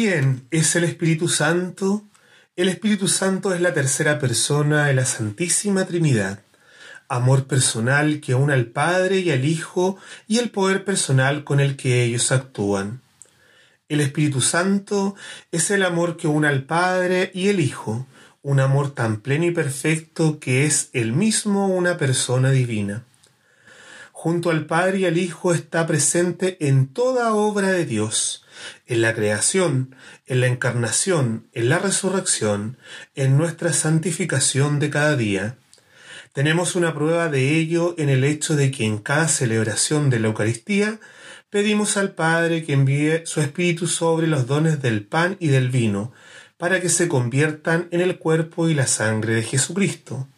¿Quién es el Espíritu Santo? El Espíritu Santo es la tercera persona de la Santísima Trinidad. Amor personal que une al Padre y al Hijo y el poder personal con el que ellos actúan. El Espíritu Santo es el amor que une al Padre y el Hijo, un amor tan pleno y perfecto que es el mismo una persona divina. Junto al Padre y al Hijo está presente en toda obra de Dios, en la creación, en la encarnación, en la resurrección, en nuestra santificación de cada día. Tenemos una prueba de ello en el hecho de que en cada celebración de la Eucaristía pedimos al Padre que envíe su Espíritu sobre los dones del pan y del vino, para que se conviertan en el cuerpo y la sangre de Jesucristo.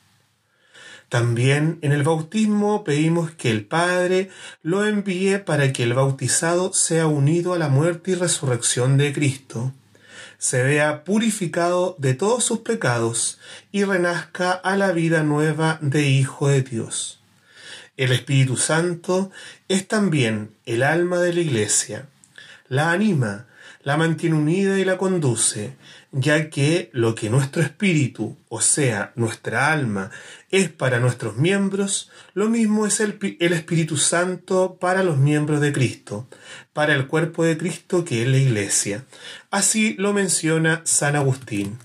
También en el bautismo pedimos que el Padre lo envíe para que el bautizado sea unido a la muerte y resurrección de Cristo, se vea purificado de todos sus pecados y renazca a la vida nueva de Hijo de Dios. El Espíritu Santo es también el alma de la Iglesia. La anima, la mantiene unida y la conduce, ya que lo que nuestro espíritu, o sea, nuestra alma, es para nuestros miembros, lo mismo es el, el, Espíritu Santo para los miembros de Cristo, para el cuerpo de Cristo que es la Iglesia. Así lo menciona San Agustín.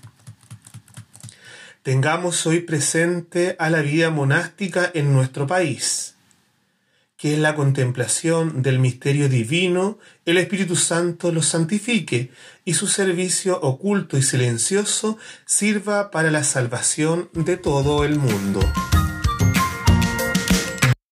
Tengamos hoy presente a la vida monástica en nuestro país que es la contemplación del misterio divino, el Espíritu Santo los santifique y su servicio oculto y silencioso sirva para la salvación de todo el mundo.